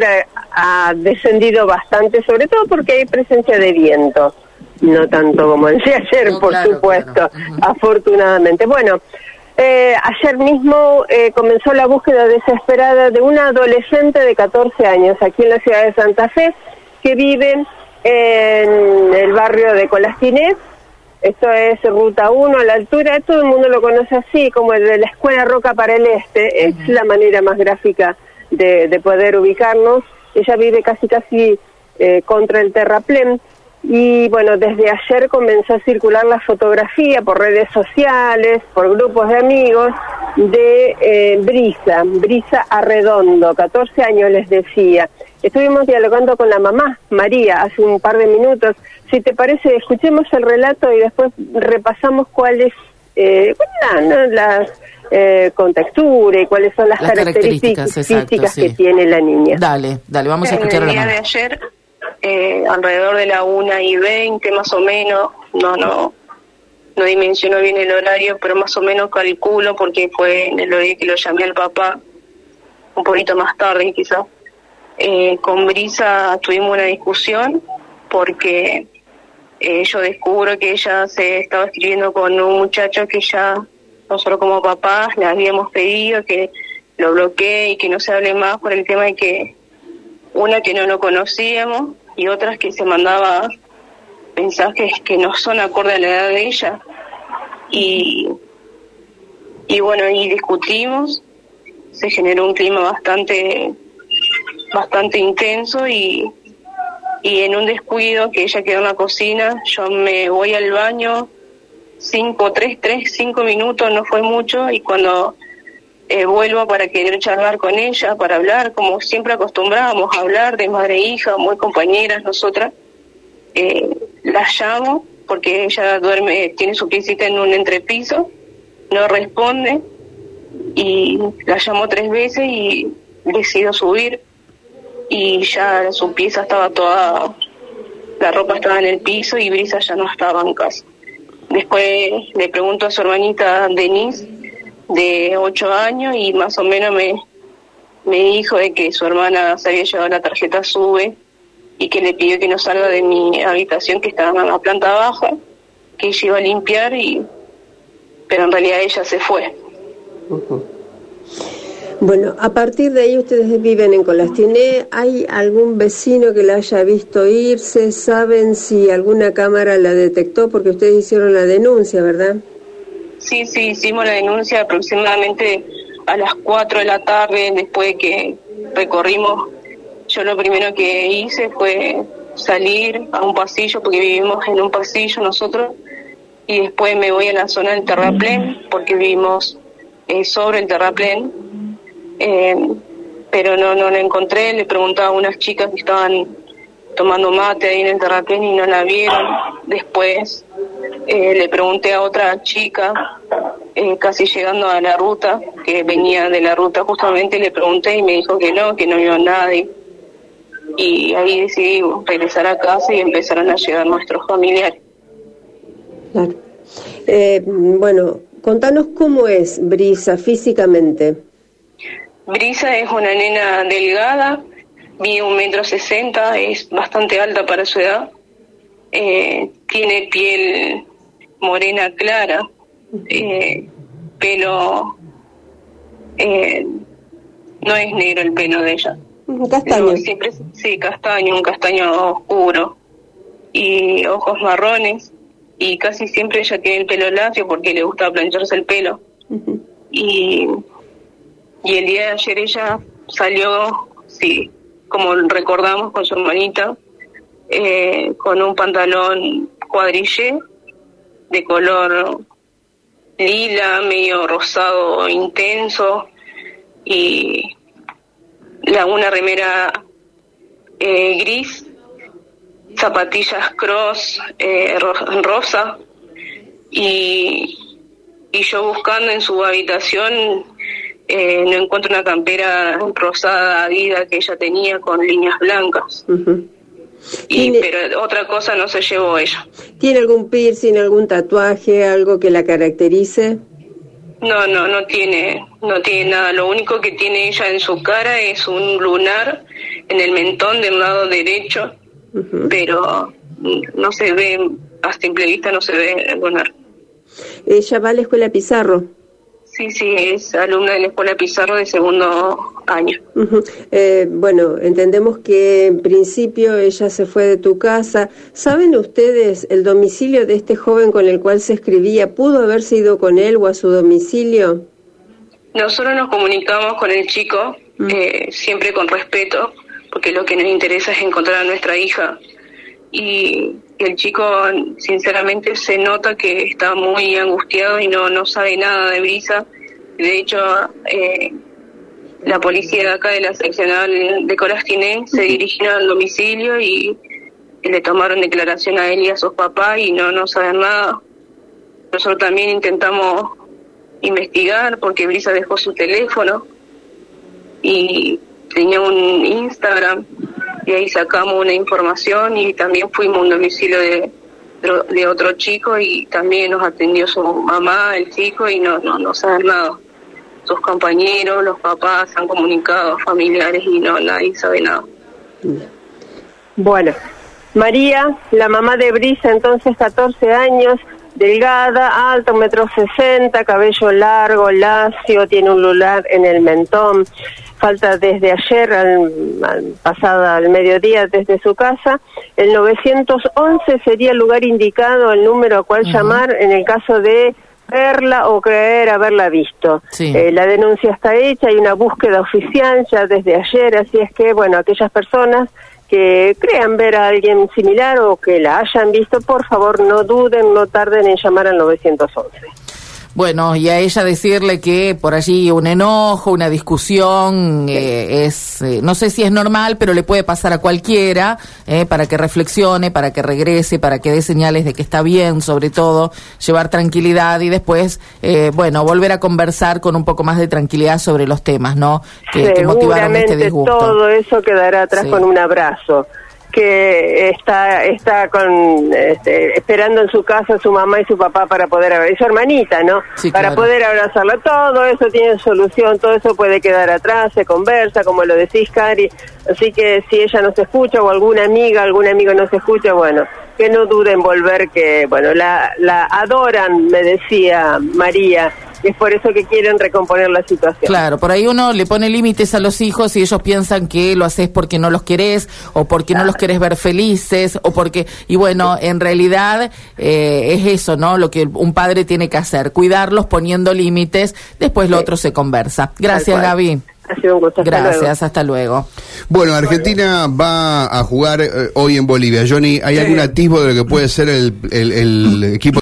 ha descendido bastante, sobre todo porque hay presencia de viento, no tanto como decía ayer, por supuesto, afortunadamente. Bueno, eh, ayer mismo eh, comenzó la búsqueda desesperada de una adolescente de 14 años aquí en la ciudad de Santa Fe que vive en el barrio de Colastinés. Esto es Ruta 1 a la altura, todo el mundo lo conoce así, como el de la Escuela Roca para el Este, es la manera más gráfica de, de poder ubicarnos. Ella vive casi casi eh, contra el terraplén y bueno, desde ayer comenzó a circular la fotografía por redes sociales, por grupos de amigos de eh, Brisa, Brisa Arredondo, 14 años les decía. Estuvimos dialogando con la mamá, María, hace un par de minutos. Si te parece, escuchemos el relato y después repasamos cuáles eh, las eh, con textura y cuáles son las, características, físicas que tiene la niña. Dale, dale, vamos a escuchar el día de ayer, eh, alrededor de la una y veinte más o menos, no, no, no dimensiono bien el horario, pero más o menos calculo porque fue en el horario que lo llamé al papá, un poquito más tarde quizás. Eh, con Brisa tuvimos una discusión porque eh, yo descubro que ella se estaba escribiendo con un muchacho que ya nosotros como papás le habíamos pedido que lo bloquee y que no se hable más por el tema de que una que no lo conocíamos y otras que se mandaba mensajes que no son acorde a la edad de ella. Y y bueno y discutimos. Se generó un clima bastante bastante intenso y y en un descuido que ella quedó en la cocina yo me voy al baño cinco, tres, tres, cinco minutos, no fue mucho, y cuando eh, vuelvo para querer charlar con ella, para hablar, como siempre acostumbrábamos a hablar de madre e hija, muy compañeras nosotras, eh, la llamo porque ella duerme, tiene su piecita en un entrepiso, no responde, y la llamo tres veces y decido subir, y ya su pieza estaba toda, la ropa estaba en el piso y Brisa ya no estaba en casa. Después le pregunto a su hermanita Denise, de 8 años, y más o menos me, me dijo de que su hermana se había llevado la tarjeta SUBE y que le pidió que no salga de mi habitación que estaba en la planta baja, que ella iba a limpiar, y pero en realidad ella se fue. Bueno, a partir de ahí ustedes viven en Colastiné. ¿Hay algún vecino que la haya visto irse? ¿Saben si alguna cámara la detectó? Porque ustedes hicieron la denuncia, ¿verdad? Sí, sí, hicimos la denuncia aproximadamente a las 4 de la tarde, después de que recorrimos. Yo lo primero que hice fue salir a un pasillo, porque vivimos en un pasillo nosotros, y después me voy a la zona del terraplén, porque vivimos eh, sobre el terraplén eh, pero no, no la encontré, le preguntaba a unas chicas que estaban tomando mate ahí en el terraplén y no la vieron. Después eh, le pregunté a otra chica, eh, casi llegando a la ruta, que venía de la ruta justamente, le pregunté y me dijo que no, que no vio a nadie. Y ahí decidí regresar a casa y empezaron a llegar nuestros familiares. Claro. bueno, contanos cómo es Brisa físicamente. Brisa es una nena delgada, mide un metro sesenta, es bastante alta para su edad. Eh, tiene piel morena clara, eh, pelo eh, no es negro el pelo de ella. Castaño. Siempre, sí, castaño, un castaño oscuro. Y ojos marrones. Y casi siempre ella tiene el pelo lacio porque le gusta plancharse el pelo. Y y el día de ayer ella salió, sí, como recordamos, con su hermanita, eh, con un pantalón cuadrillé de color lila, medio rosado intenso y la, una remera eh, gris, zapatillas cross eh, rosa. Y, y yo buscando en su habitación eh, no encuentro una campera rosada vida que ella tenía con líneas blancas. y, pero otra cosa no se llevó ella. ¿Tiene algún piercing, algún tatuaje, algo que la caracterice? No, no, no tiene, no tiene nada. Lo único que tiene ella en su cara es un lunar en el mentón del lado derecho, pero no se ve, a simple vista no se ve el lunar. ¿Ella va a la escuela Pizarro? Sí, sí, es alumna de la escuela Pizarro de segundo año. Eh, bueno, entendemos que en principio ella se fue de tu casa. ¿Saben ustedes el domicilio de este joven con el cual se escribía? ¿Pudo haberse ido con él o a su domicilio? Nosotros nos comunicamos con el chico, eh, siempre con respeto, porque lo que nos interesa es encontrar a nuestra hija. Y el chico sinceramente se nota que está muy angustiado y no, no sabe nada de brisa. De hecho, eh, la policía de acá de la seccional de Colastiné se dirigió al domicilio y, le tomaron declaración a él y a sus papás y no, no saben nada. Nosotros también intentamos investigar porque Brisa dejó su teléfono y tenía un Instagram y ahí sacamos una información y también fuimos a un domicilio de, de otro chico y también nos atendió su mamá, el chico, y no, no, no saben nada. Sus compañeros, los papás han comunicado, familiares, y no, nadie sabe nada. Bueno, María, la mamá de Brisa, entonces 14 años, delgada, alto, metro sesenta, cabello largo, lacio, tiene un lunar en el mentón falta desde ayer, al, pasada al mediodía, desde su casa. El 911 sería el lugar indicado, el número a cual llamar en el caso de verla o creer haberla visto. Eh, la denuncia está hecha, hay una búsqueda oficial ya desde ayer, así es que, bueno, aquellas personas que crean ver a alguien similar o que la hayan visto, por favor no duden, no tarden en llamar al 911. Bueno, y a ella decirle que por allí un enojo, una discusión, eh, es, eh, no sé si es normal, pero le puede pasar a cualquiera, eh, para que reflexione, para que regrese, para que dé señales de que está bien, sobre todo, llevar tranquilidad y después, bueno, volver a conversar con un poco más de tranquilidad sobre los temas, ¿no? Que, motivaron este disgusto. Todo eso quedará atrás con un abrazo que está está con este, esperando en su casa su mamá y su papá para poder abrazar, y su hermanita, ¿no? para poder abrazarla. Todo eso tiene solución, todo eso puede quedar atrás, se conversa, como lo decís, Cari. Así que si ella no se escucha o alguna amiga, algún amigo no se escucha, bueno, que no duden en volver, que, bueno, la, la adoran, me decía María, es por eso que quieren recomponer la situación. Claro, por ahí uno le pone límites a los hijos y ellos piensan que lo haces porque no los querés o porque no los querés ver felices o porque y bueno, en realidad eh, es eso, ¿no? Lo que un padre tiene que hacer, cuidarlos poniendo límites, después lo otro se conversa. Gracias, Gaby. Ha sido un gusto. Gracias, hasta luego. Bueno, Argentina va a jugar eh, hoy en Bolivia. Johnny, ¿hay algún atisbo de lo que puede ser el, el equipo?